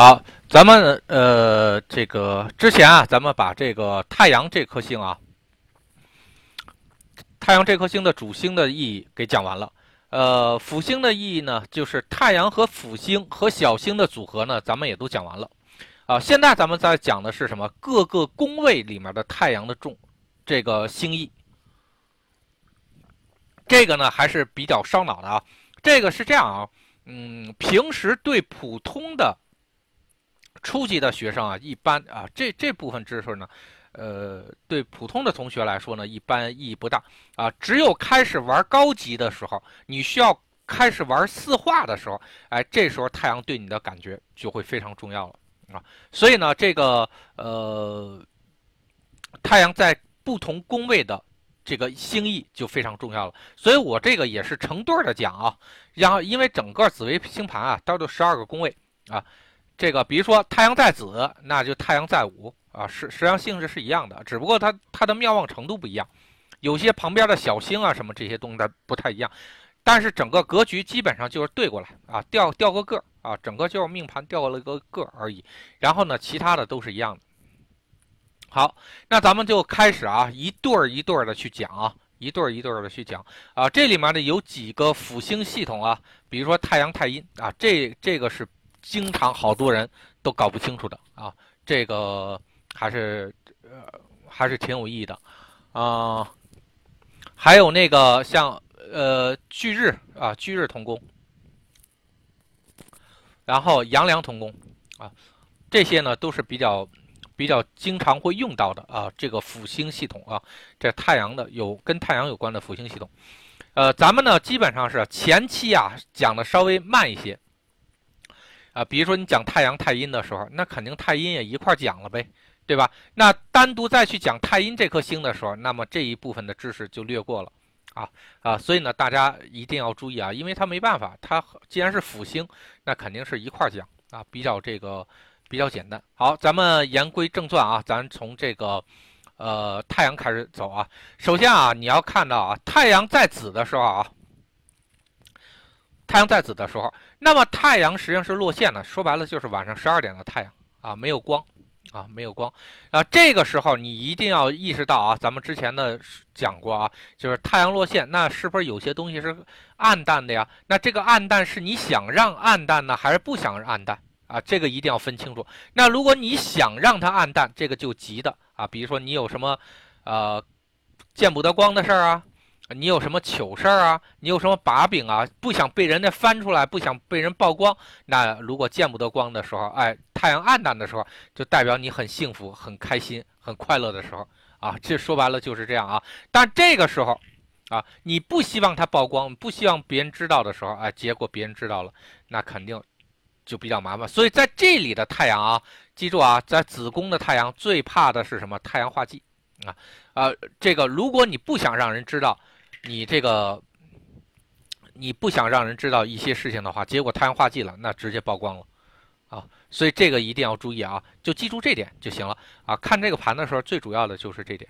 好，咱们呃，这个之前啊，咱们把这个太阳这颗星啊，太阳这颗星的主星的意义给讲完了。呃，辅星的意义呢，就是太阳和辅星和小星的组合呢，咱们也都讲完了。啊，现在咱们在讲的是什么？各个宫位里面的太阳的重这个星意。这个呢还是比较烧脑的啊。这个是这样啊，嗯，平时对普通的。初级的学生啊，一般啊，这这部分知识呢，呃，对普通的同学来说呢，一般意义不大啊。只有开始玩高级的时候，你需要开始玩四化的时候，哎，这时候太阳对你的感觉就会非常重要了啊。所以呢，这个呃，太阳在不同宫位的这个星意就非常重要了。所以我这个也是成对的讲啊，然后因为整个紫微星盘啊，都有十二个宫位啊。这个，比如说太阳在子，那就太阳在午啊，实实际上性质是一样的，只不过它它的妙望程度不一样，有些旁边的小星啊什么这些东西它不太一样，但是整个格局基本上就是对过来啊，调调个个啊，整个就是命盘调了个个而已，然后呢，其他的都是一样的。好，那咱们就开始啊，一对儿一对儿的去讲啊，一对儿一对儿的去讲啊，这里面呢有几个辅星系统啊，比如说太阳太阴啊，这这个是。经常好多人都搞不清楚的啊，这个还是呃还是挺有意义的啊。还有那个像呃巨日啊，巨日同宫，然后阳梁同宫啊，这些呢都是比较比较经常会用到的啊。这个辅星系统啊，这太阳的有跟太阳有关的辅星系统，呃，咱们呢基本上是前期啊讲的稍微慢一些。啊，比如说你讲太阳太阴的时候，那肯定太阴也一块讲了呗，对吧？那单独再去讲太阴这颗星的时候，那么这一部分的知识就略过了，啊啊，所以呢，大家一定要注意啊，因为它没办法，它既然是辅星，那肯定是一块讲啊，比较这个比较简单。好，咱们言归正传啊，咱从这个呃太阳开始走啊。首先啊，你要看到啊，太阳在子的时候啊。太阳在子的时候，那么太阳实际上是落线的，说白了就是晚上十二点的太阳啊，没有光啊，没有光啊。这个时候你一定要意识到啊，咱们之前的讲过啊，就是太阳落线，那是不是有些东西是暗淡的呀？那这个暗淡是你想让暗淡呢，还是不想暗淡啊？这个一定要分清楚。那如果你想让它暗淡，这个就急的啊，比如说你有什么呃见不得光的事儿啊。你有什么糗事儿啊？你有什么把柄啊？不想被人家翻出来，不想被人曝光。那如果见不得光的时候，哎，太阳暗淡的时候，就代表你很幸福、很开心、很快乐的时候啊。这说白了就是这样啊。但这个时候，啊，你不希望它曝光，不希望别人知道的时候，哎，结果别人知道了，那肯定就比较麻烦。所以在这里的太阳啊，记住啊，在子宫的太阳最怕的是什么？太阳化忌啊啊！这个如果你不想让人知道。你这个，你不想让人知道一些事情的话，结果太阳化忌了，那直接曝光了，啊，所以这个一定要注意啊，就记住这点就行了啊。看这个盘的时候，最主要的就是这点。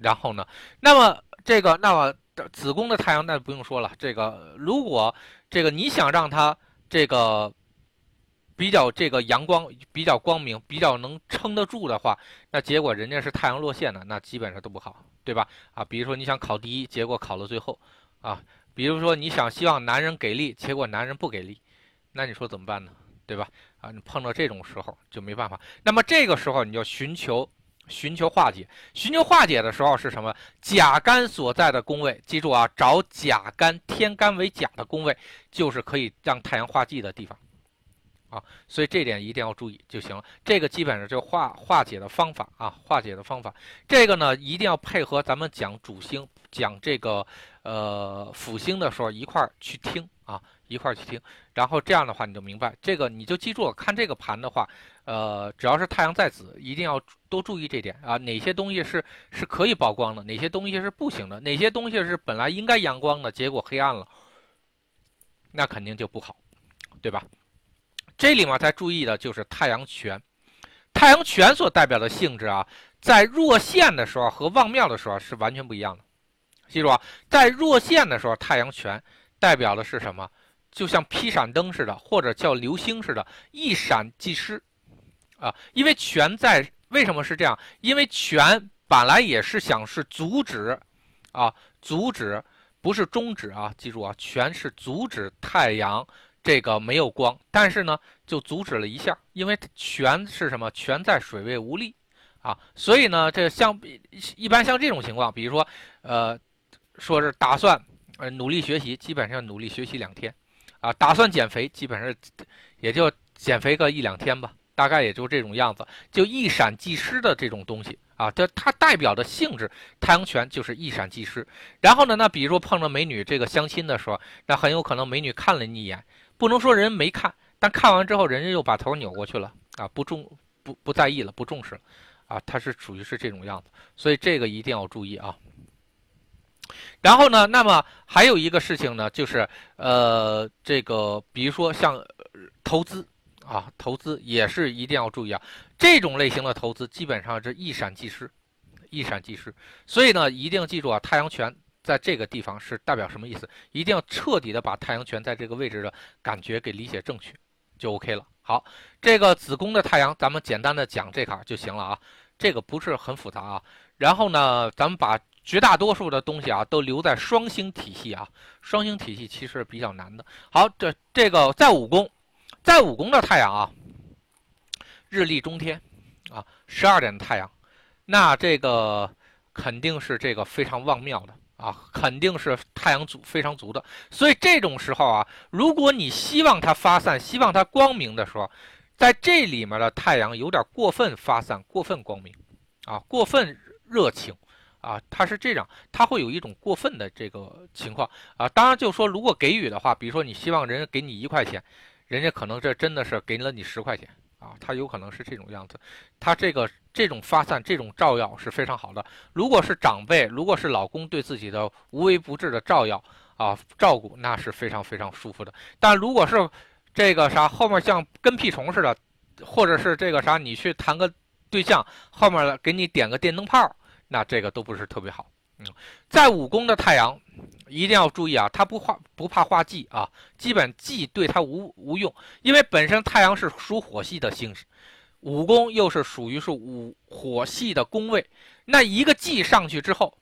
然后呢，那么这个，那么子宫的太阳，那不用说了，这个如果这个你想让它这个比较这个阳光比较光明，比较能撑得住的话，那结果人家是太阳落线的，那基本上都不好。对吧？啊，比如说你想考第一，结果考了最后，啊，比如说你想希望男人给力，结果男人不给力，那你说怎么办呢？对吧？啊，你碰到这种时候就没办法。那么这个时候你就寻求寻求化解，寻求化解的时候是什么？甲干所在的宫位，记住啊，找甲干天干为甲的宫位，就是可以让太阳化忌的地方。啊，所以这点一定要注意就行了。这个基本上就化化解的方法啊，化解的方法。这个呢，一定要配合咱们讲主星、讲这个呃辅星的时候一块儿去听啊，一块儿去听。然后这样的话，你就明白这个，你就记住了。看这个盘的话，呃，只要是太阳在子，一定要多注意这点啊。哪些东西是是可以曝光的，哪些东西是不行的，哪些东西是本来应该阳光的，结果黑暗了，那肯定就不好，对吧？这里面再注意的就是太阳权，太阳权所代表的性质啊，在弱线的时候和旺庙的时候是完全不一样的。记住啊，在弱线的时候，太阳权代表的是什么？就像劈闪灯似的，或者叫流星似的，一闪即逝啊，因为权在为什么是这样？因为权本来也是想是阻止啊，阻止不是终止啊，记住啊，权是阻止太阳这个没有光，但是呢就阻止了一下，因为权是什么？权在水位无力啊，所以呢这像一般像这种情况，比如说呃说是打算呃努力学习，基本上努力学习两天啊，打算减肥，基本上也就减肥个一两天吧。大概也就这种样子，就一闪即失的这种东西啊，它它代表的性质，太阳拳就是一闪即失。然后呢，那比如说碰到美女这个相亲的时候，那很有可能美女看了你一眼，不能说人没看，但看完之后，人家又把头扭过去了啊，不重不不在意了，不重视了啊，它是属于是这种样子，所以这个一定要注意啊。然后呢，那么还有一个事情呢，就是呃，这个比如说像投资。啊，投资也是一定要注意啊！这种类型的投资基本上是一闪即逝，一闪即逝。所以呢，一定记住啊，太阳拳在这个地方是代表什么意思？一定要彻底的把太阳拳在这个位置的感觉给理解正确，就 OK 了。好，这个子宫的太阳，咱们简单的讲这坎就行了啊，这个不是很复杂啊。然后呢，咱们把绝大多数的东西啊都留在双星体系啊，双星体系其实比较难的。好，这这个在五宫。在五宫的太阳啊，日历中天，啊，十二点的太阳，那这个肯定是这个非常旺庙的啊，肯定是太阳足非常足的。所以这种时候啊，如果你希望它发散，希望它光明的时候，在这里面的太阳有点过分发散、过分光明，啊，过分热情，啊，它是这样，它会有一种过分的这个情况啊。当然，就说如果给予的话，比如说你希望人家给你一块钱。人家可能这真的是给了你十块钱啊，他有可能是这种样子，他这个这种发散、这种照耀是非常好的。如果是长辈，如果是老公对自己的无微不至的照耀啊、照顾，那是非常非常舒服的。但如果是这个啥后面像跟屁虫似的，或者是这个啥你去谈个对象，后面给你点个电灯泡，那这个都不是特别好。在五宫的太阳。一定要注意啊，他不化不怕化忌啊，基本忌对他无无用，因为本身太阳是属火系的星，五宫又是属于是五火系的宫位，那一个忌上去之后，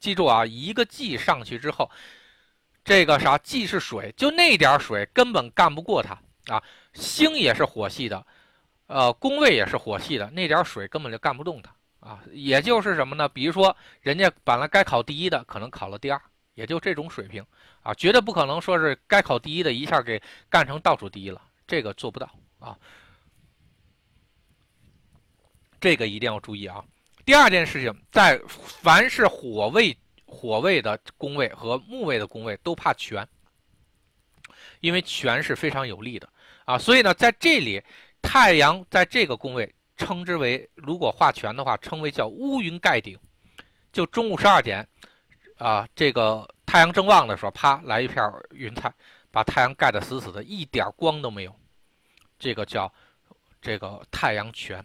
记住啊，一个忌上去之后，这个啥忌是水，就那点水根本干不过他啊，星也是火系的，呃，宫位也是火系的，那点水根本就干不动他啊，也就是什么呢？比如说人家本来该考第一的，可能考了第二。也就这种水平啊，绝对不可能说是该考第一的一下给干成倒数第一了，这个做不到啊。这个一定要注意啊。第二件事情，在凡是火位、火位的宫位和木位的宫位都怕权，因为权是非常有利的啊。所以呢，在这里太阳在这个宫位，称之为如果画全的话，称为叫乌云盖顶，就中午十二点。啊，这个太阳正旺的时候，啪来一片云彩，把太阳盖得死死的，一点光都没有。这个叫这个太阳全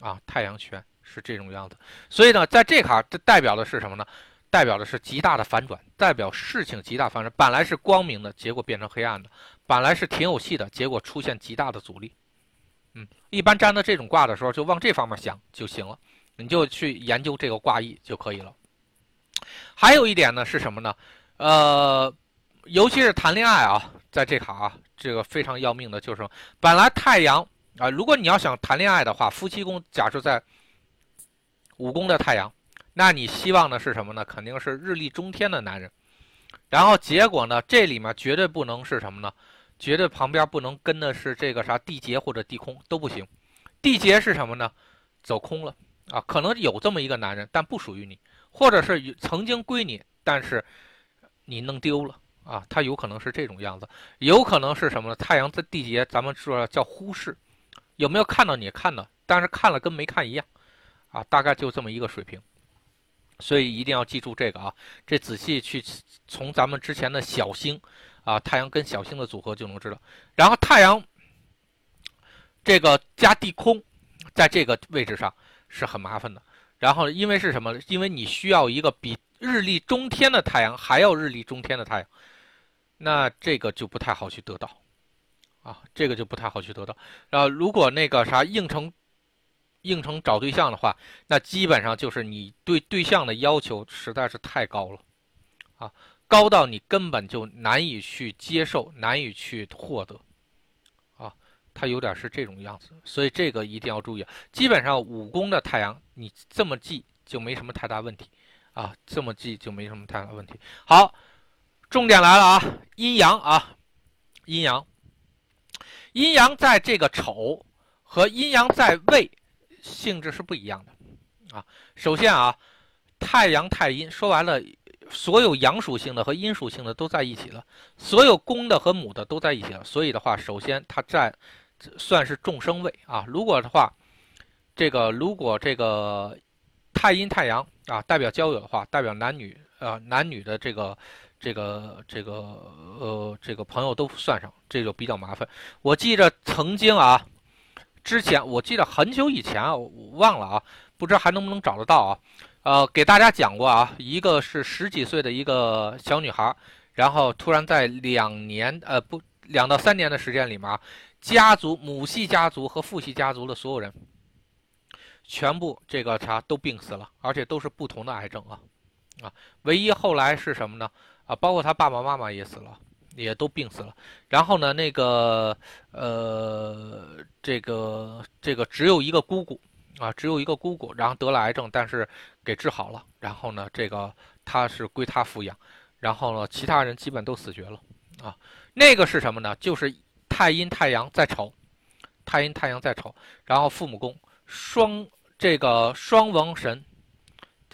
啊，太阳全是这种样子。所以呢，在这卡这代表的是什么呢？代表的是极大的反转，代表事情极大反转。本来是光明的，结果变成黑暗的；本来是挺有戏的，结果出现极大的阻力。嗯，一般占的这种卦的时候，就往这方面想就行了，你就去研究这个卦意就可以了。还有一点呢是什么呢？呃，尤其是谈恋爱啊，在这卡啊，这个非常要命的就是本来太阳啊，如果你要想谈恋爱的话，夫妻宫假设在五宫的太阳，那你希望的是什么呢？肯定是日历中天的男人。然后结果呢，这里面绝对不能是什么呢？绝对旁边不能跟的是这个啥地劫或者地空都不行。地劫是什么呢？走空了啊，可能有这么一个男人，但不属于你。或者是曾经归你，但是你弄丢了啊，他有可能是这种样子，有可能是什么呢？太阳在地劫，咱们说叫忽视，有没有看到你看到，但是看了跟没看一样，啊，大概就这么一个水平，所以一定要记住这个啊，这仔细去从咱们之前的小星啊，太阳跟小星的组合就能知道，然后太阳这个加地空，在这个位置上是很麻烦的。然后，因为是什么？因为你需要一个比日历中天的太阳还要日历中天的太阳，那这个就不太好去得到，啊，这个就不太好去得到。然后，如果那个啥应成应承找对象的话，那基本上就是你对对象的要求实在是太高了，啊，高到你根本就难以去接受，难以去获得，啊，它有点是这种样子，所以这个一定要注意。基本上五宫的太阳，你这么记就没什么太大问题，啊，这么记就没什么太大问题。好，重点来了啊，阴阳啊，阴阳，阴阳在这个丑和阴阳在未。性质是不一样的，啊，首先啊，太阳太阴说完了，所有阳属性的和阴属性的都在一起了，所有公的和母的都在一起了，所以的话，首先它在算是众生位啊。如果的话，这个如果这个太阴太阳啊代表交友的话，代表男女啊男女的这个这个这个呃这个朋友都算上，这就比较麻烦。我记着曾经啊。之前我记得很久以前啊，我忘了啊，不知道还能不能找得到啊。呃，给大家讲过啊，一个是十几岁的一个小女孩，然后突然在两年呃不两到三年的时间里面，家族母系家族和父系家族的所有人，全部这个啥都病死了，而且都是不同的癌症啊啊，唯一后来是什么呢？啊，包括他爸爸妈妈也死了。也都病死了，然后呢，那个呃，这个这个只有一个姑姑啊，只有一个姑姑，然后得了癌症，但是给治好了。然后呢，这个他是归他抚养，然后呢，其他人基本都死绝了啊。那个是什么呢？就是太阴太阳在丑，太阴太阳在丑，然后父母宫双这个双亡神，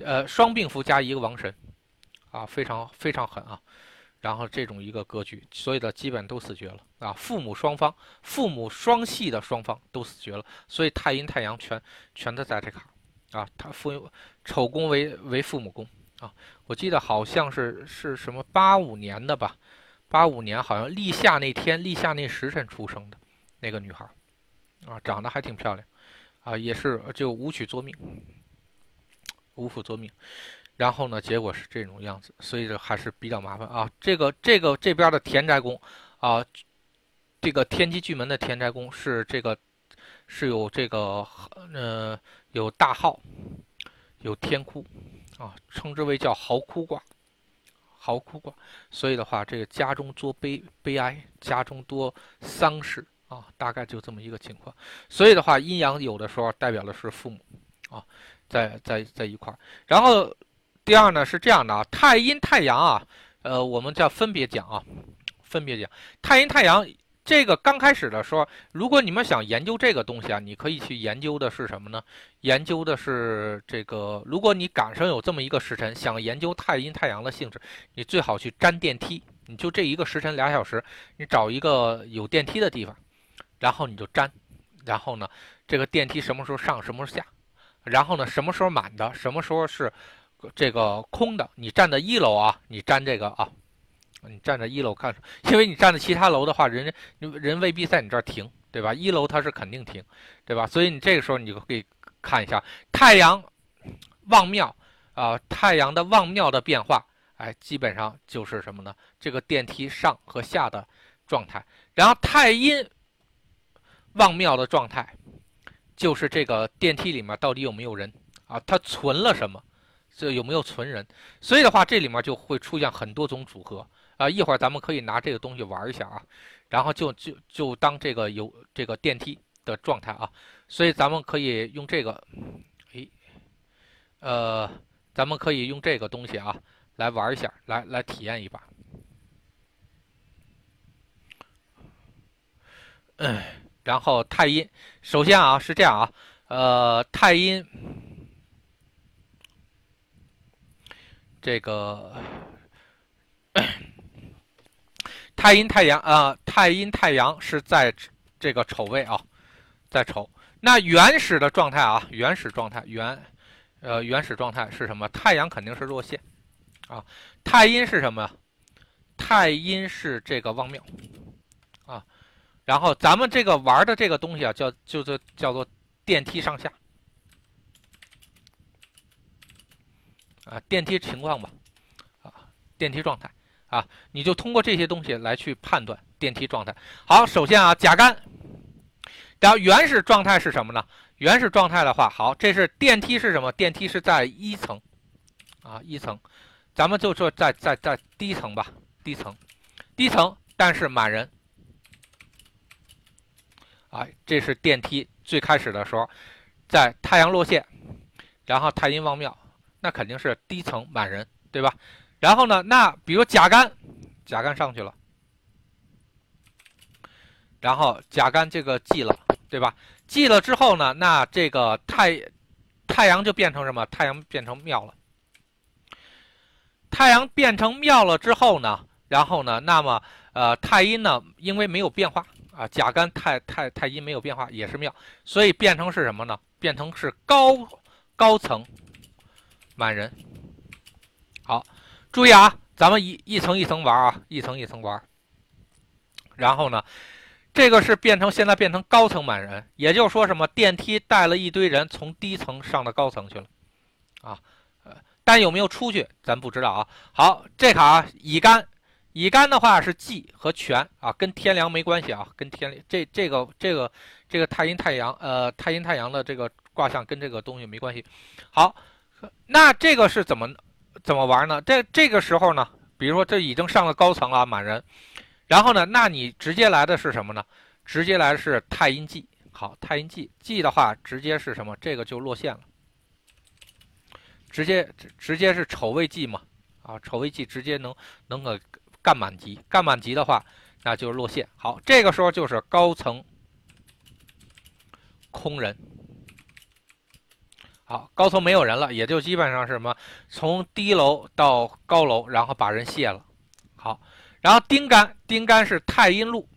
呃，双病符加一个亡神啊，非常非常狠啊。然后这种一个格局，所以的，基本都死绝了啊。父母双方，父母双系的双方都死绝了，所以太阴太阳全全都在这卡啊。他父丑宫为为父母宫啊。我记得好像是是什么八五年的吧，八五年好像立夏那天立夏那时辰出生的那个女孩啊，长得还挺漂亮啊，也是就武曲作命，五府作命。然后呢，结果是这种样子，所以这还是比较麻烦啊。这个这个这边的田宅宫啊，这个天机巨门的田宅宫是这个是有这个呃有大号，有天哭啊，称之为叫嚎哭卦，嚎哭卦。所以的话，这个家中多悲悲哀，家中多丧事啊，大概就这么一个情况。所以的话，阴阳有的时候代表的是父母啊，在在在一块儿，然后。第二呢是这样的啊，太阴太阳啊，呃，我们叫分别讲啊，分别讲太阴太阳这个刚开始的时候，如果你们想研究这个东西啊，你可以去研究的是什么呢？研究的是这个，如果你赶上有这么一个时辰，想研究太阴太阳的性质，你最好去粘电梯，你就这一个时辰俩小时，你找一个有电梯的地方，然后你就粘，然后呢，这个电梯什么时候上，什么时候下，然后呢，什么时候满的，什么时候是。这个空的，你站在一楼啊，你粘这个啊，你站在一楼看，因为你站在其他楼的话，人家人未必在你这儿停，对吧？一楼它是肯定停，对吧？所以你这个时候你就可以看一下太阳望庙啊，太阳的望庙的变化，哎，基本上就是什么呢？这个电梯上和下的状态，然后太阴望庙的状态，就是这个电梯里面到底有没有人啊？它存了什么？这有没有存人？所以的话，这里面就会出现很多种组合啊！一会儿咱们可以拿这个东西玩一下啊，然后就就就当这个有这个电梯的状态啊，所以咱们可以用这个，诶，呃，咱们可以用这个东西啊来玩一下，来来体验一把。嗯，然后太阴，首先啊是这样啊，呃，太阴。这个太阴太阳啊，太阴太阳是在这个丑位啊，在丑。那原始的状态啊，原始状态原呃原始状态是什么？太阳肯定是落陷啊。太阴是什么？太阴是这个旺庙啊。然后咱们这个玩的这个东西啊，叫就是叫做电梯上下。啊，电梯情况吧，啊，电梯状态啊，你就通过这些东西来去判断电梯状态。好，首先啊，甲肝，然后原始状态是什么呢？原始状态的话，好，这是电梯是什么？电梯是在一层，啊，一层，咱们就说在在在低层吧，低层，低层，但是满人，啊，这是电梯最开始的时候，在太阳落线，然后太阴望庙，那肯定是低层满人，对吧？然后呢，那比如甲干，甲干上去了，然后甲干这个记了，对吧？记了之后呢，那这个太太阳就变成什么？太阳变成庙了。太阳变成庙了之后呢，然后呢，那么呃太阴呢，因为没有变化啊，甲干太太太阴没有变化，也是庙，所以变成是什么呢？变成是高高层满人。好，注意啊，咱们一一层一层玩啊，一层一层玩。然后呢？这个是变成现在变成高层满人，也就是说什么电梯带了一堆人从低层上到高层去了，啊，呃，但有没有出去咱不知道啊。好，这卡乙肝，乙肝的话是忌和权啊，跟天梁没关系啊，跟天这这个这个这个太阴太阳呃太阴太阳的这个卦象跟这个东西没关系。好，那这个是怎么怎么玩呢？这这个时候呢，比如说这已经上了高层了满人。然后呢？那你直接来的是什么呢？直接来的是太阴忌。好，太阴忌忌的话，直接是什么？这个就落线了。直接直接是丑未忌嘛？啊，丑未忌直接能能够干满级，干满级的话，那就是落线。好，这个时候就是高层空人。好，高层没有人了，也就基本上是什么？从低楼到高楼，然后把人卸了。好。然后丁干，丁干是太阴路，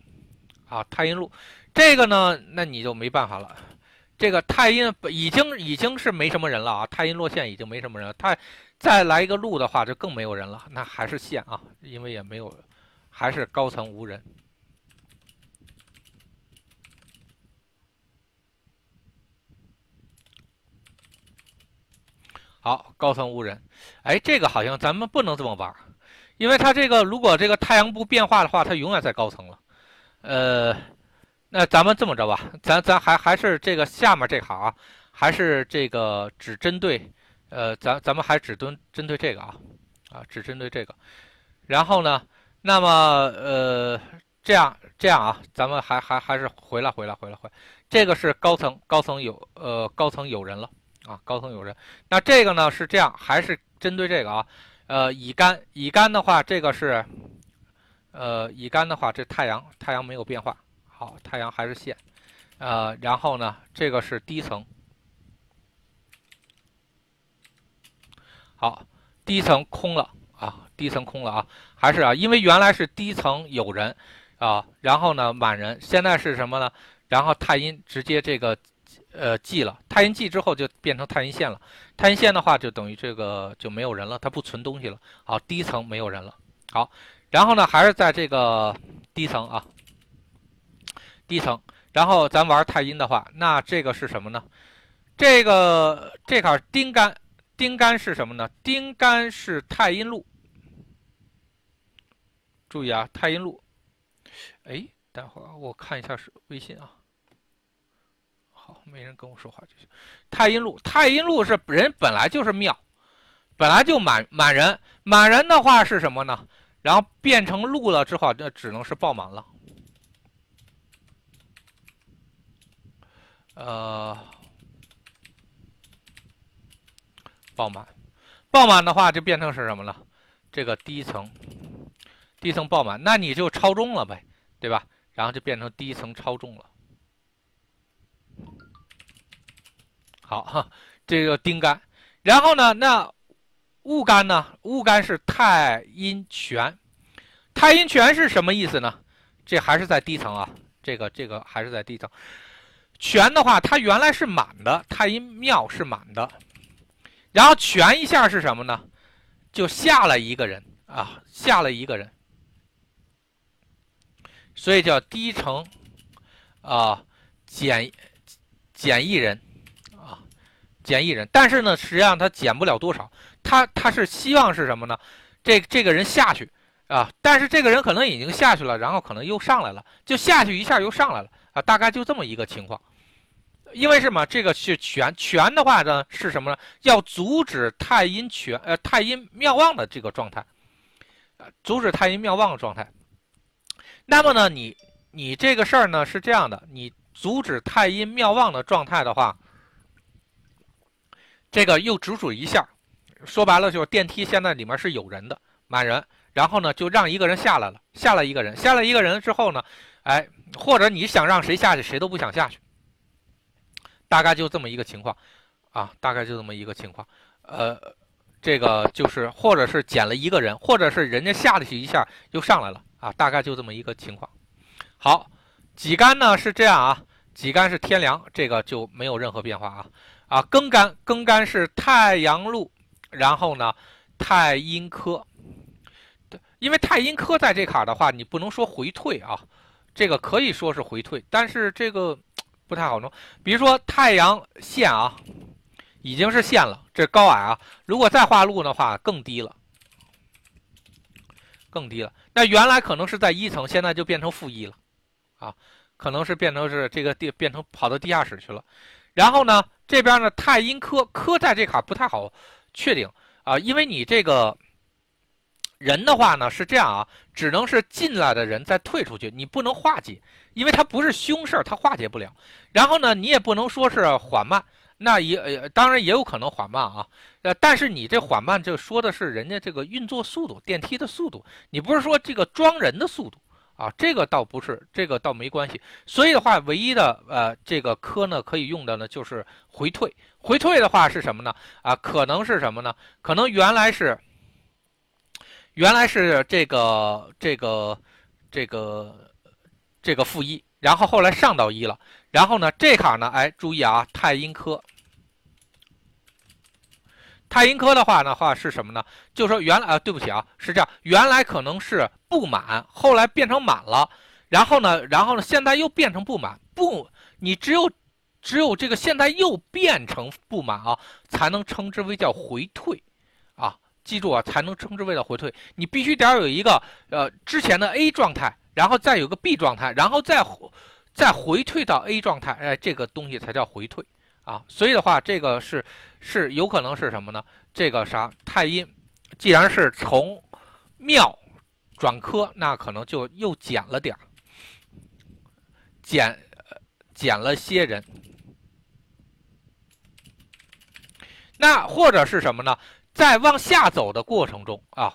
啊，太阴路，这个呢，那你就没办法了。这个太阴已经已经是没什么人了啊，太阴落线已经没什么人了，太再来一个路的话，就更没有人了。那还是线啊，因为也没有，还是高层无人。好，高层无人。哎，这个好像咱们不能这么玩。因为它这个，如果这个太阳不变化的话，它永远在高层了。呃，那咱们这么着吧，咱咱还还是这个下面这行啊，还是这个只针对，呃，咱咱们还只针针对这个啊，啊，只针对这个。然后呢，那么呃，这样这样啊，咱们还还还是回来回来回来回，这个是高层高层有呃高层有人了啊，高层有人。那这个呢是这样，还是针对这个啊？呃，乙肝，乙肝的话，这个是，呃，乙肝的话，这太阳，太阳没有变化，好，太阳还是线，呃，然后呢，这个是低层，好，低层空了啊，低层空了啊，还是啊，因为原来是低层有人啊，然后呢满人，现在是什么呢？然后太阴直接这个。呃，记了太阴记之后就变成太阴线了。太阴线的话，就等于这个就没有人了，它不存东西了。好，低层没有人了。好，然后呢，还是在这个低层啊，低层。然后咱玩太阴的话，那这个是什么呢？这个这坎丁干，丁干是什么呢？丁干是太阴路。注意啊，太阴路。哎，待会儿我看一下是微信啊。没人跟我说话就行。太阴路，太阴路是人本来就是庙，本来就满满人，满人的话是什么呢？然后变成路了之后，那只能是爆满了。呃，爆满，爆满的话就变成是什么了？这个低层，低层爆满，那你就超重了呗，对吧？然后就变成低层超重了。好哈，这个丁干，然后呢，那戊干呢？戊干是太阴全，太阴全是什么意思呢？这还是在低层啊，这个这个还是在低层。全的话，它原来是满的，太阴庙是满的，然后全一下是什么呢？就下了一个人啊，下了一个人，所以叫低层啊减减一人。减一人，但是呢，实际上他减不了多少，他他是希望是什么呢？这这个人下去啊，但是这个人可能已经下去了，然后可能又上来了，就下去一下又上来了啊。大概就这么一个情况。因为什么？这个是权权的话呢，是什么呢？要阻止太阴权呃太阴妙望的这个状态，阻止太阴妙望的状态。那么呢，你你这个事儿呢是这样的，你阻止太阴妙望的状态的话，这个又只数一下，说白了就是电梯现在里面是有人的，满人，然后呢就让一个人下来了，下来一个人，下来一个人之后呢，哎，或者你想让谁下去，谁都不想下去，大概就这么一个情况，啊，大概就这么一个情况，呃，这个就是或者是减了一个人，或者是人家下去一下又上来了。啊，大概就这么一个情况。好，几干呢是这样啊，几干是天凉，这个就没有任何变化啊。啊，庚干，庚干是太阳禄，然后呢，太阴科。对，因为太阴科在这卡的话，你不能说回退啊，这个可以说是回退，但是这个不太好弄。比如说太阳线啊，已经是线了，这高矮啊，如果再画路的话，更低了。更低了，那原来可能是在一层，现在就变成负一了，啊，可能是变成是这个地变成跑到地下室去了。然后呢，这边呢太阴科科在这卡不太好确定啊，因为你这个人的话呢是这样啊，只能是进来的人再退出去，你不能化解，因为它不是凶事儿，它化解不了。然后呢，你也不能说是缓慢。那也呃，当然也有可能缓慢啊，呃，但是你这缓慢就说的是人家这个运作速度，电梯的速度，你不是说这个装人的速度啊，这个倒不是，这个倒没关系。所以的话，唯一的呃这个科呢可以用的呢就是回退，回退的话是什么呢？啊，可能是什么呢？可能原来是原来是这个这个这个这个负一，然后后来上到一了。然后呢，这卡呢，哎，注意啊，太阴科，太阴科的话呢，话是什么呢？就说原来啊，对不起啊，是这样，原来可能是不满，后来变成满了，然后呢，然后呢，现在又变成不满，不，你只有只有这个现在又变成不满啊，才能称之为叫回退，啊，记住啊，才能称之为叫回退，你必须得有一个呃之前的 A 状态，然后再有个 B 状态，然后再。再回退到 A 状态，哎，这个东西才叫回退啊。所以的话，这个是是有可能是什么呢？这个啥太阴，既然是从庙转科，那可能就又减了点儿，减减了些人。那或者是什么呢？在往下走的过程中啊，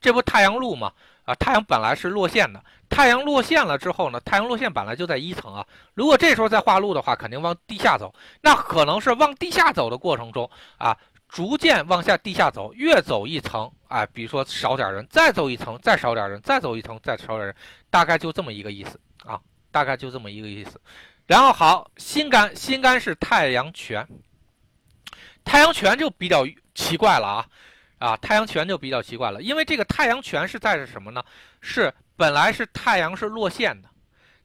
这不太阳路吗？啊，太阳本来是落线的。太阳落线了之后呢？太阳落线本来就在一层啊。如果这时候再画路的话，肯定往地下走。那可能是往地下走的过程中啊，逐渐往下地下走，越走一层，哎，比如说少点人，再走一层，再少点人，再走一层，再少点人，大概就这么一个意思啊，大概就这么一个意思。然后好，心肝，心肝是太阳泉，太阳泉就比较奇怪了啊啊，太阳泉就比较奇怪了，因为这个太阳泉是在是什么呢？是。本来是太阳是落线的，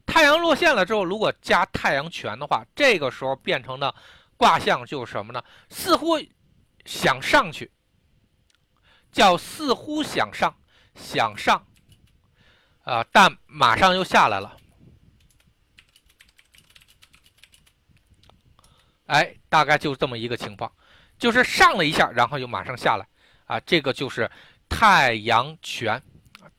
太阳落线了之后，如果加太阳权的话，这个时候变成的卦象就是什么呢？似乎想上去，叫似乎想上，想上，啊，但马上又下来了。哎，大概就这么一个情况，就是上了一下，然后又马上下来，啊，这个就是太阳权。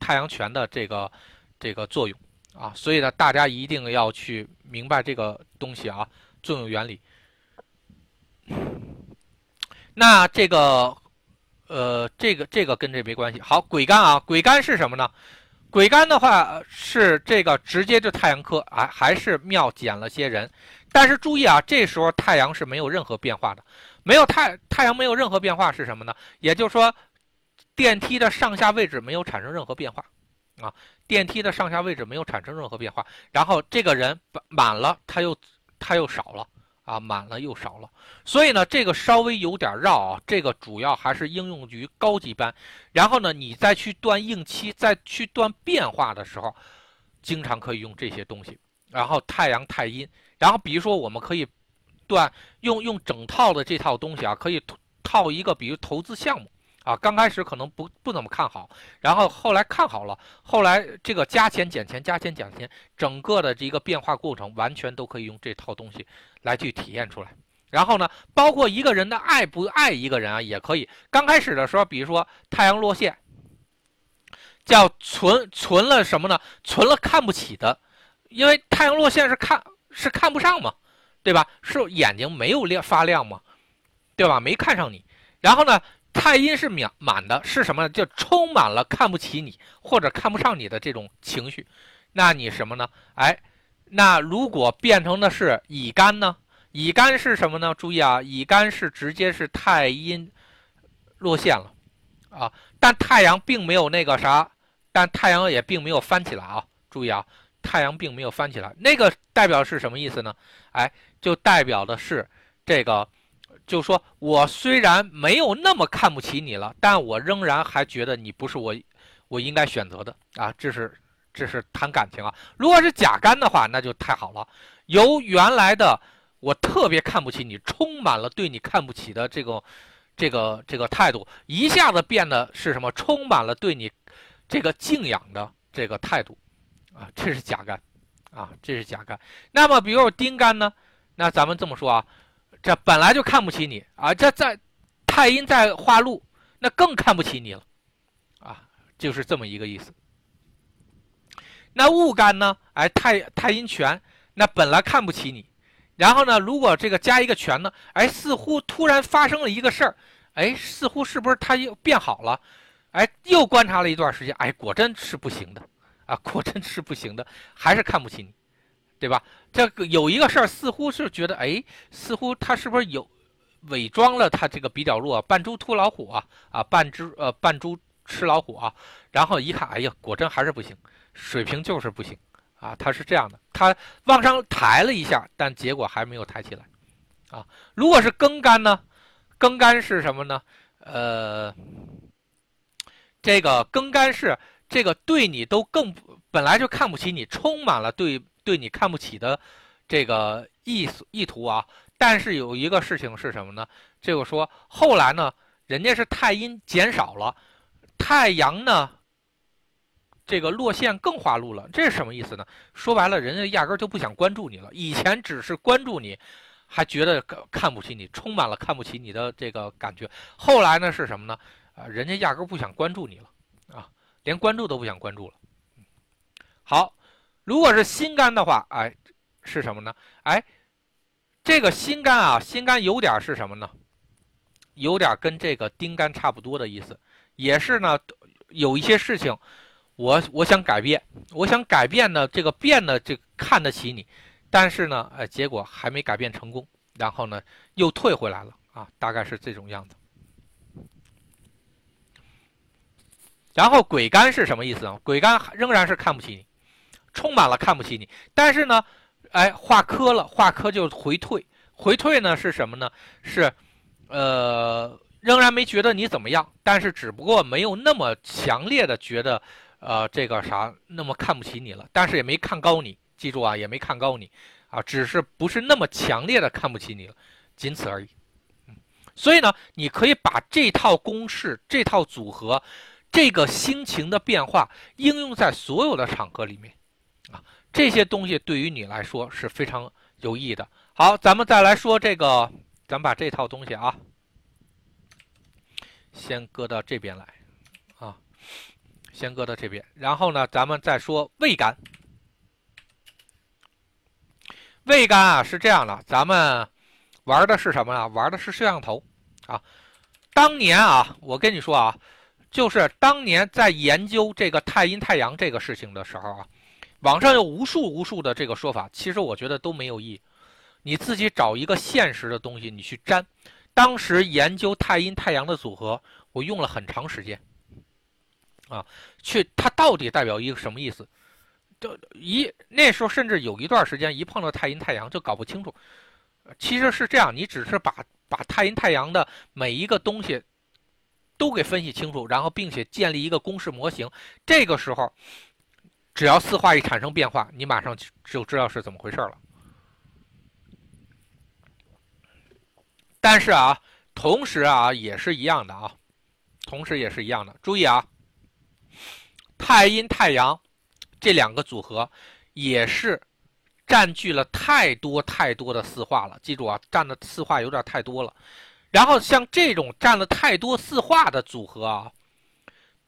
太阳拳的这个这个作用啊，所以呢，大家一定要去明白这个东西啊，作用原理。那这个呃，这个这个跟这没关系。好，鬼干啊，鬼干是什么呢？鬼干的话是这个直接就太阳科，还还是庙减了些人。但是注意啊，这时候太阳是没有任何变化的，没有太太阳没有任何变化是什么呢？也就是说。电梯的上下位置没有产生任何变化，啊，电梯的上下位置没有产生任何变化。然后这个人满了，他又他又少了，啊，满了又少了。所以呢，这个稍微有点绕啊。这个主要还是应用于高级班。然后呢，你再去断应期，再去断变化的时候，经常可以用这些东西。然后太阳太阴，然后比如说我们可以断用用整套的这套东西啊，可以套一个比如投资项目。啊，刚开始可能不不怎么看好，然后后来看好了，后来这个加钱减钱加钱减钱，整个的这一个变化过程完全都可以用这套东西来去体验出来。然后呢，包括一个人的爱不爱一个人啊，也可以。刚开始的时候，比如说太阳落线，叫存存了什么呢？存了看不起的，因为太阳落线是看是看不上嘛，对吧？是眼睛没有亮发亮嘛，对吧？没看上你，然后呢？太阴是满满的，是什么？就充满了看不起你或者看不上你的这种情绪。那你什么呢？哎，那如果变成的是乙肝呢？乙肝是什么呢？注意啊，乙肝是直接是太阴落线了啊。但太阳并没有那个啥，但太阳也并没有翻起来啊。注意啊，太阳并没有翻起来，那个代表是什么意思呢？哎，就代表的是这个。就说，我虽然没有那么看不起你了，但我仍然还觉得你不是我，我应该选择的啊。这是，这是谈感情啊。如果是甲干的话，那就太好了。由原来的我特别看不起你，充满了对你看不起的这个，这个，这个态度，一下子变得是什么？充满了对你这个敬仰的这个态度啊。这是甲干啊，这是甲干。那么，比如丁干呢？那咱们这么说啊。这本来就看不起你啊！这在太阴在化禄，那更看不起你了，啊，就是这么一个意思。那戊干呢？哎，太太阴全，那本来看不起你，然后呢，如果这个加一个全呢？哎，似乎突然发生了一个事儿，哎，似乎是不是他又变好了？哎，又观察了一段时间，哎，果真是不行的，啊，果真是不行的，还是看不起你。对吧？这个有一个事儿，似乎是觉得，哎，似乎他是不是有伪装了他这个比较弱，扮猪吃老虎啊啊，扮猪呃扮猪吃老虎啊。然后一看，哎呀，果真还是不行，水平就是不行啊。他是这样的，他往上抬了一下，但结果还没有抬起来啊。如果是更干呢？更干是什么呢？呃，这个更干是这个对你都更本来就看不起你，充满了对。对你看不起的这个意思意图啊，但是有一个事情是什么呢？这个说后来呢，人家是太阴减少了，太阳呢，这个落线更化禄了，这是什么意思呢？说白了，人家压根就不想关注你了。以前只是关注你，还觉得看不起你，充满了看不起你的这个感觉。后来呢是什么呢？啊，人家压根不想关注你了啊，连关注都不想关注了。好。如果是心肝的话，哎，是什么呢？哎，这个心肝啊，心肝有点是什么呢？有点跟这个丁肝差不多的意思，也是呢，有一些事情，我我想改变，我想改变呢，这个变呢，这看得起你，但是呢，哎，结果还没改变成功，然后呢，又退回来了啊，大概是这种样子。然后鬼肝是什么意思啊？鬼肝仍然是看不起你。充满了看不起你，但是呢，哎，画科了，画科就回退，回退呢是什么呢？是，呃，仍然没觉得你怎么样，但是只不过没有那么强烈的觉得，呃，这个啥那么看不起你了，但是也没看高你，记住啊，也没看高你，啊，只是不是那么强烈的看不起你了，仅此而已。所以呢，你可以把这套公式、这套组合、这个心情的变化应用在所有的场合里面。这些东西对于你来说是非常有益的。好，咱们再来说这个，咱们把这套东西啊，先搁到这边来啊，先搁到这边。然后呢，咱们再说胃肝。胃肝啊是这样的，咱们玩的是什么啊？玩的是摄像头啊。当年啊，我跟你说啊，就是当年在研究这个太阴太阳这个事情的时候啊。网上有无数无数的这个说法，其实我觉得都没有意义。你自己找一个现实的东西，你去粘。当时研究太阴太阳的组合，我用了很长时间，啊，去它到底代表一个什么意思？就一那时候甚至有一段时间，一碰到太阴太阳就搞不清楚。其实是这样，你只是把把太阴太阳的每一个东西都给分析清楚，然后并且建立一个公式模型，这个时候。只要四化一产生变化，你马上就知道是怎么回事了。但是啊，同时啊，也是一样的啊，同时也是一样的。注意啊，太阴太阳这两个组合也是占据了太多太多的四化了。记住啊，占的四化有点太多了。然后像这种占了太多四化的组合啊，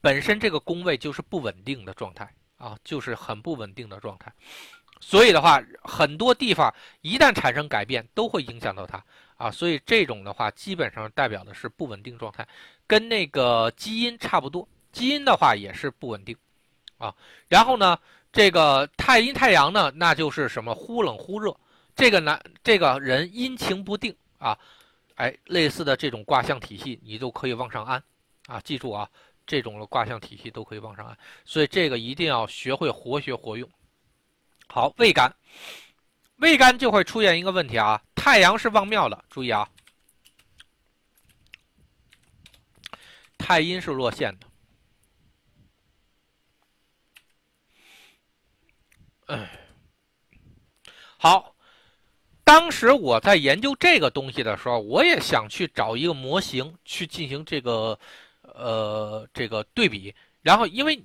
本身这个宫位就是不稳定的状态啊，就是很不稳定的状态。所以的话，很多地方一旦产生改变，都会影响到它啊。所以这种的话，基本上代表的是不稳定状态，跟那个基因差不多。基因的话也是不稳定啊。然后呢，这个太阴太阳呢，那就是什么忽冷忽热，这个呢，这个人阴晴不定啊。哎，类似的这种卦象体系，你都可以往上安啊。记住啊，这种的卦象体系都可以往上安。所以这个一定要学会活学活用。好，未干，未干就会出现一个问题啊。太阳是旺庙的，注意啊。太阴是落陷的。哎，好，当时我在研究这个东西的时候，我也想去找一个模型去进行这个，呃，这个对比。然后，因为。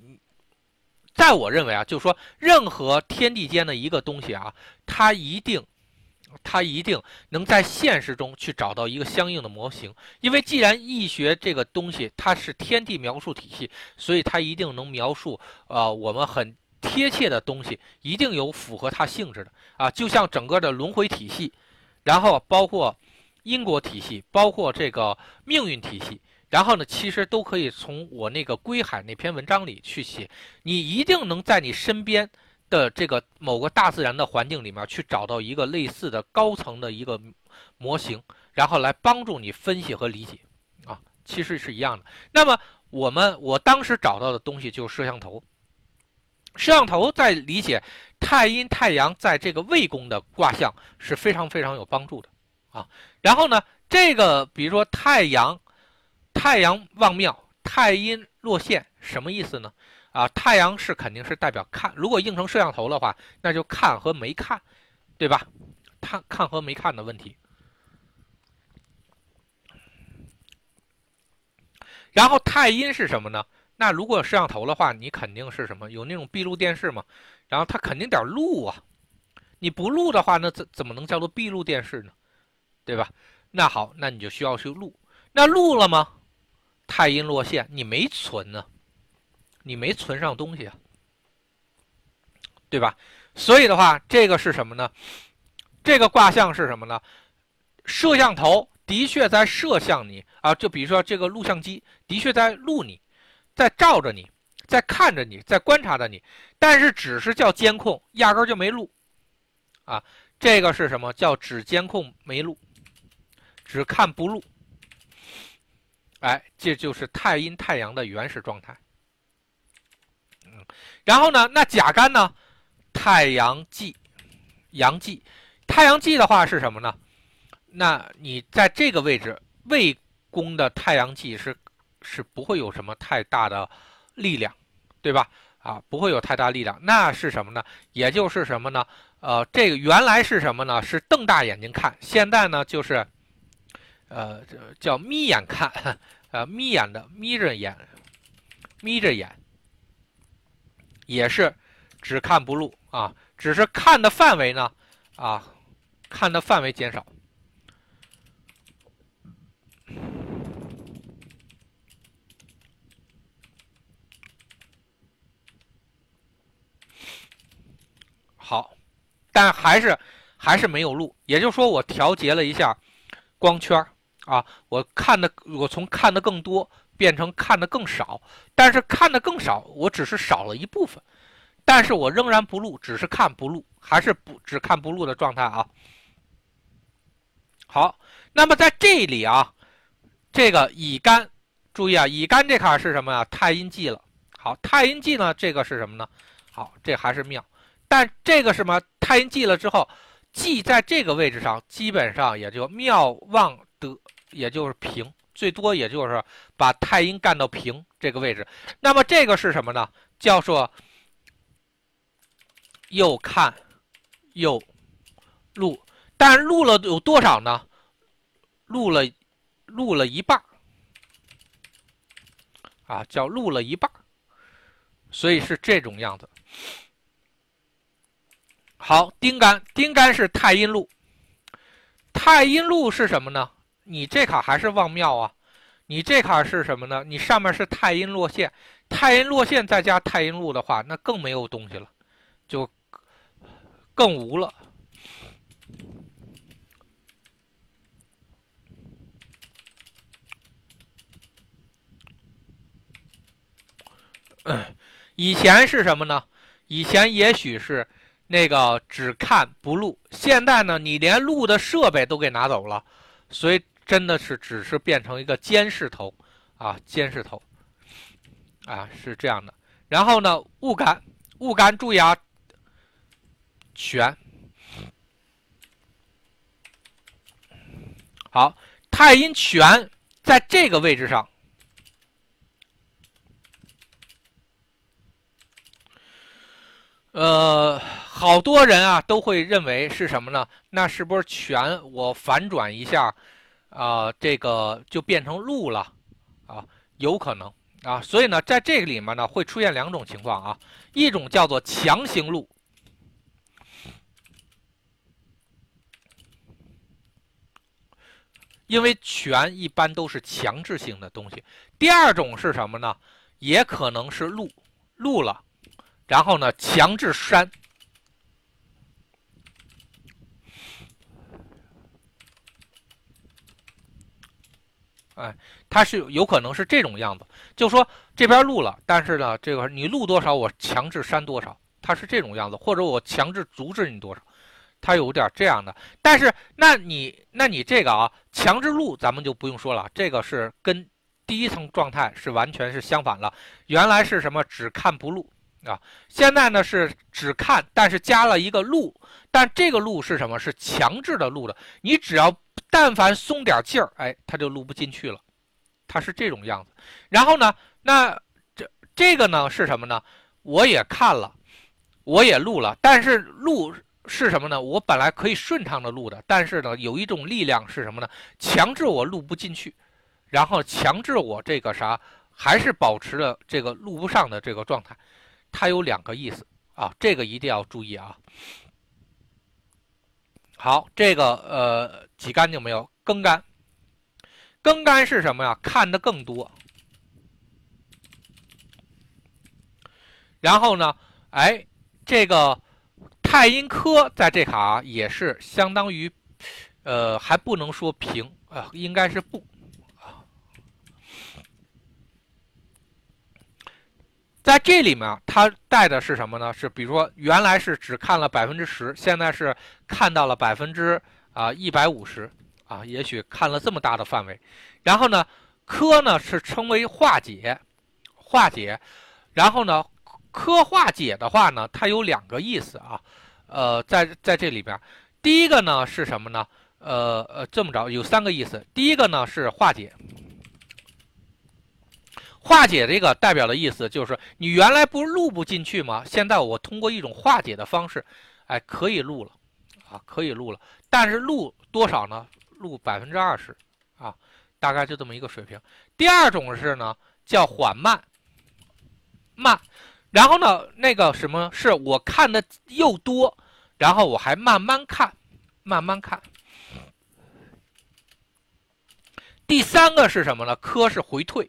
在我认为啊，就是说，任何天地间的一个东西啊，它一定，它一定能在现实中去找到一个相应的模型。因为既然易学这个东西它是天地描述体系，所以它一定能描述呃我们很贴切的东西，一定有符合它性质的啊。就像整个的轮回体系，然后包括因果体系，包括这个命运体系。然后呢，其实都可以从我那个归海那篇文章里去写，你一定能在你身边的这个某个大自然的环境里面去找到一个类似的高层的一个模型，然后来帮助你分析和理解，啊，其实是一样的。那么我们我当时找到的东西就是摄像头，摄像头在理解太阴太阳在这个未宫的卦象是非常非常有帮助的，啊，然后呢，这个比如说太阳。太阳旺庙，太阴落陷，什么意思呢？啊，太阳是肯定是代表看，如果映成摄像头的话，那就看和没看，对吧？看看和没看的问题。然后太阴是什么呢？那如果摄像头的话，你肯定是什么？有那种闭路电视嘛？然后它肯定得录啊，你不录的话，那怎怎么能叫做闭路电视呢？对吧？那好，那你就需要去录，那录了吗？太阴落陷，你没存呢，你没存上东西啊，对吧？所以的话，这个是什么呢？这个卦象是什么呢？摄像头的确在摄像你啊，就比如说这个录像机的确在录你，在照着你，在看着你，在观察着你，但是只是叫监控，压根就没录啊。这个是什么叫只监控没录，只看不录？哎，这就是太阴太阳的原始状态。嗯，然后呢，那甲干呢？太阳忌，阳忌。太阳忌的话是什么呢？那你在这个位置，未宫的太阳忌是是不会有什么太大的力量，对吧？啊，不会有太大力量。那是什么呢？也就是什么呢？呃，这个原来是什么呢？是瞪大眼睛看，现在呢就是。呃，叫眯眼看，呃，眯眼的，眯着眼，眯着眼，也是只看不录啊，只是看的范围呢，啊，看的范围减少。好，但还是还是没有录，也就是说，我调节了一下光圈。啊，我看的，我从看的更多变成看的更少，但是看的更少，我只是少了一部分，但是我仍然不录，只是看不录，还是不只看不录的状态啊。好，那么在这里啊，这个乙肝，注意啊，乙肝这坎是什么呀？太阴忌了。好，太阴忌呢，这个是什么呢？好，这还是妙，但这个什么太阴忌了之后，忌在这个位置上，基本上也就妙望得。也就是平，最多也就是把太阴干到平这个位置。那么这个是什么呢？叫做又看又录，但录了有多少呢？录了录了一半啊，叫录了一半所以是这种样子。好，丁干，丁干是太阴路，太阴路是什么呢？你这卡还是望庙啊？你这卡是什么呢？你上面是太阴落线，太阴落线再加太阴路的话，那更没有东西了，就更无了。以前是什么呢？以前也许是那个只看不录，现在呢，你连录的设备都给拿走了，所以真的是只是变成一个监视头啊，监视头啊，是这样的。然后呢，戊干，戊干注意啊，全好，太阴全在这个位置上。呃，好多人啊都会认为是什么呢？那是不是权我反转一下，啊，这个就变成路了，啊，有可能啊。所以呢，在这个里面呢，会出现两种情况啊，一种叫做强行路，因为权一般都是强制性的东西；第二种是什么呢？也可能是路路了。然后呢，强制删，哎，它是有可能是这种样子，就说这边录了，但是呢，这个你录多少，我强制删多少，它是这种样子，或者我强制阻止你多少，它有点这样的。但是，那你那你这个啊，强制录，咱们就不用说了，这个是跟第一层状态是完全是相反了。原来是什么，只看不录。啊，现在呢是只看，但是加了一个录，但这个录是什么？是强制的录的。你只要但凡松点劲儿，哎，它就录不进去了。它是这种样子。然后呢，那这这个呢是什么呢？我也看了，我也录了，但是录是什么呢？我本来可以顺畅的录的，但是呢，有一种力量是什么呢？强制我录不进去，然后强制我这个啥，还是保持着这个录不上的这个状态。它有两个意思啊，这个一定要注意啊。好，这个呃，挤干净没有？更干，更干是什么呀？看的更多。然后呢，哎，这个太阴科在这卡也是相当于，呃，还不能说平呃，应该是不。在这里面，它带的是什么呢？是比如说，原来是只看了百分之十，现在是看到了百分之啊一百五十啊，也许看了这么大的范围。然后呢，科呢是称为化解，化解。然后呢，科化解的话呢，它有两个意思啊。呃，在在这里边，第一个呢是什么呢？呃呃，这么着有三个意思。第一个呢是化解。化解这个代表的意思就是，你原来不录不进去吗？现在我通过一种化解的方式，哎，可以录了，啊，可以录了。但是录多少呢？录百分之二十，啊，大概就这么一个水平。第二种是呢，叫缓慢，慢。然后呢，那个什么是我看的又多，然后我还慢慢看，慢慢看。第三个是什么呢？科是回退。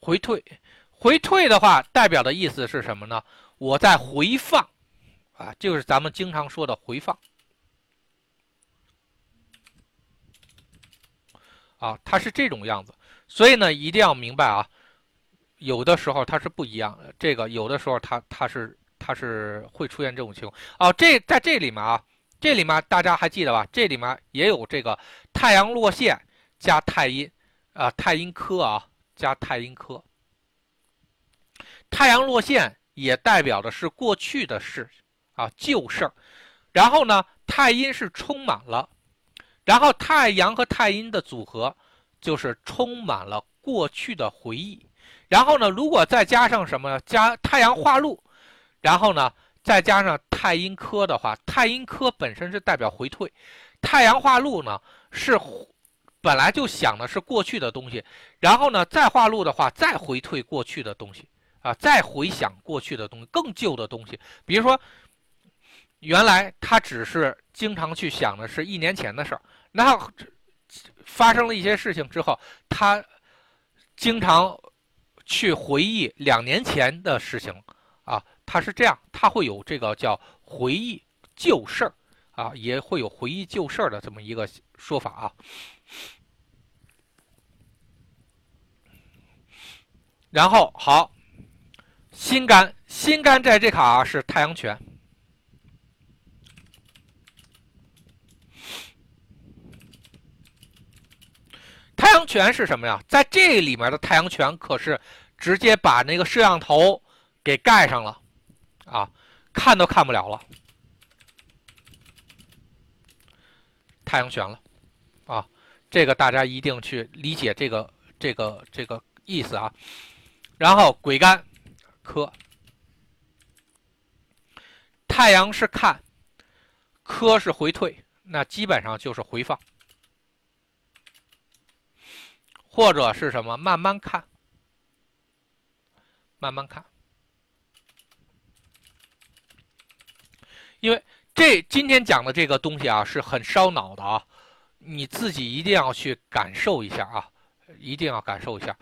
回退，回退的话，代表的意思是什么呢？我在回放，啊，就是咱们经常说的回放，啊，它是这种样子。所以呢，一定要明白啊，有的时候它是不一样的。这个有的时候它它是它是会出现这种情况。哦，这在这里面啊，这里面大家还记得吧？这里面也有这个太阳落线加太阴，啊，太阴科啊。加太阴科，太阳落陷也代表的是过去的事啊，旧事儿。然后呢，太阴是充满了，然后太阳和太阴的组合就是充满了过去的回忆。然后呢，如果再加上什么，加太阳化禄，然后呢，再加上太阴科的话，太阴科本身是代表回退，太阳化禄呢是。本来就想的是过去的东西，然后呢再画路的话，再回退过去的东西啊，再回想过去的东西，更旧的东西，比如说。原来他只是经常去想的是一年前的事儿，那发生了一些事情之后，他经常去回忆两年前的事情啊，他是这样，他会有这个叫回忆旧事儿啊，也会有回忆旧事儿的这么一个说法啊。然后好，心肝，心肝在这卡是太阳拳。太阳拳是什么呀？在这里面的太阳拳可是直接把那个摄像头给盖上了，啊，看都看不了了。太阳拳了，啊，这个大家一定去理解这个这个这个意思啊。然后鬼干科，太阳是看，科是回退，那基本上就是回放。或者是什么？慢慢看，慢慢看，因为这今天讲的这个东西啊，是很烧脑的啊，你自己一定要去感受一下啊，一定要感受一下。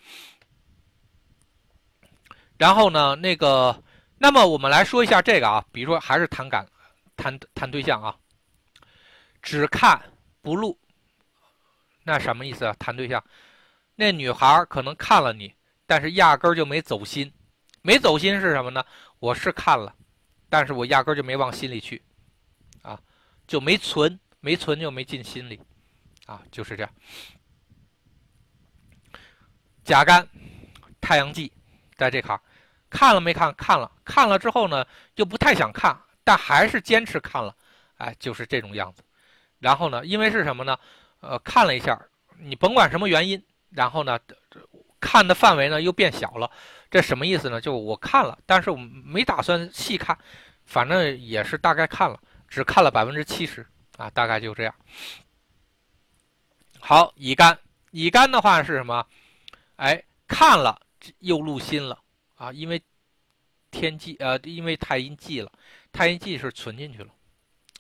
然后呢，那个，那么我们来说一下这个啊，比如说还是谈感，谈谈对象啊，只看不录，那什么意思啊？谈对象。那女孩可能看了你，但是压根儿就没走心，没走心是什么呢？我是看了，但是我压根儿就没往心里去，啊，就没存，没存就没进心里，啊，就是这样。甲肝，太阳记，在这卡，看了没看？看了，看了之后呢，又不太想看，但还是坚持看了，哎，就是这种样子。然后呢，因为是什么呢？呃，看了一下，你甭管什么原因。然后呢，看的范围呢又变小了，这什么意思呢？就我看了，但是我没打算细看，反正也是大概看了，只看了百分之七十啊，大概就这样。好，乙肝，乙肝的话是什么？哎，看了又入心了啊，因为天记呃，因为太阴记了，太阴记是存进去了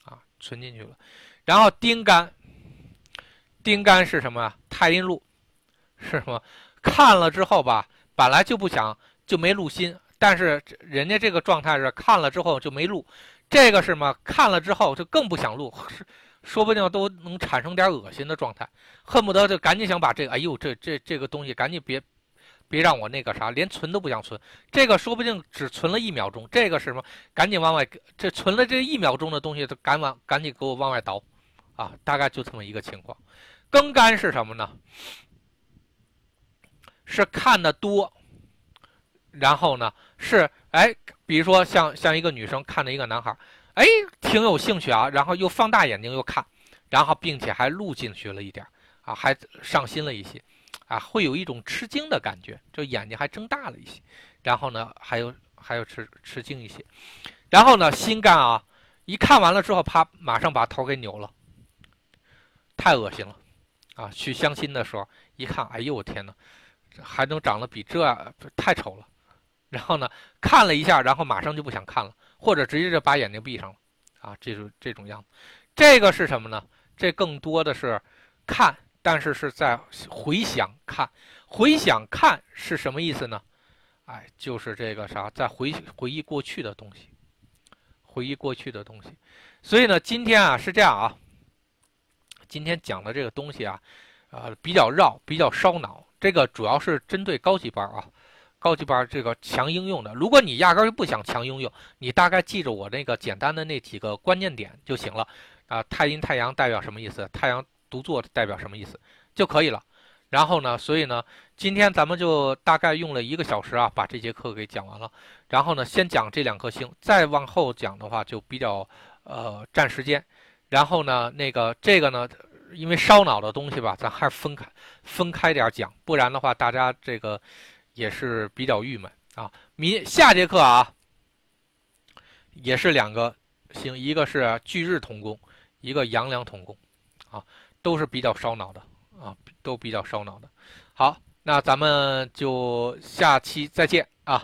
啊，存进去了。然后丁干，丁干是什么啊？太阴录。是吗？看了之后吧，本来就不想，就没录心。但是人家这个状态是看了之后就没录，这个是什么？看了之后就更不想录，说不定都能产生点恶心的状态，恨不得就赶紧想把这个，哎呦，这这这个东西赶紧别别让我那个啥，连存都不想存。这个说不定只存了一秒钟，这个是什么？赶紧往外，这存了这一秒钟的东西都赶往赶紧给我往外倒，啊，大概就这么一个情况。更干是什么呢？是看的多，然后呢是哎，比如说像像一个女生看着一个男孩，哎，挺有兴趣啊，然后又放大眼睛又看，然后并且还录进去了一点啊，还上心了一些，啊，会有一种吃惊的感觉，就眼睛还睁大了一些，然后呢还有还有吃吃惊一些，然后呢心肝啊，一看完了之后，啪，马上把头给扭了，太恶心了，啊，去相亲的时候一看，哎呦我天哪！还能长得比这太丑了，然后呢，看了一下，然后马上就不想看了，或者直接就把眼睛闭上了，啊，这种这种样子，这个是什么呢？这更多的是看，但是是在回想看，回想看是什么意思呢？哎，就是这个啥，在回回忆过去的东西，回忆过去的东西。所以呢，今天啊是这样啊，今天讲的这个东西啊，呃，比较绕，比较烧脑。这个主要是针对高级班啊，高级班这个强应用的。如果你压根就不想强应用，你大概记着我那个简单的那几个关键点就行了啊。太阴太阳代表什么意思？太阳读作代表什么意思就可以了。然后呢，所以呢，今天咱们就大概用了一个小时啊，把这节课给讲完了。然后呢，先讲这两颗星，再往后讲的话就比较呃占时间。然后呢，那个这个呢。因为烧脑的东西吧，咱还是分开分开点讲，不然的话，大家这个也是比较郁闷啊。明下节课啊，也是两个星，一个是巨日同宫，一个阳梁同宫，啊，都是比较烧脑的啊，都比较烧脑的。好，那咱们就下期再见啊。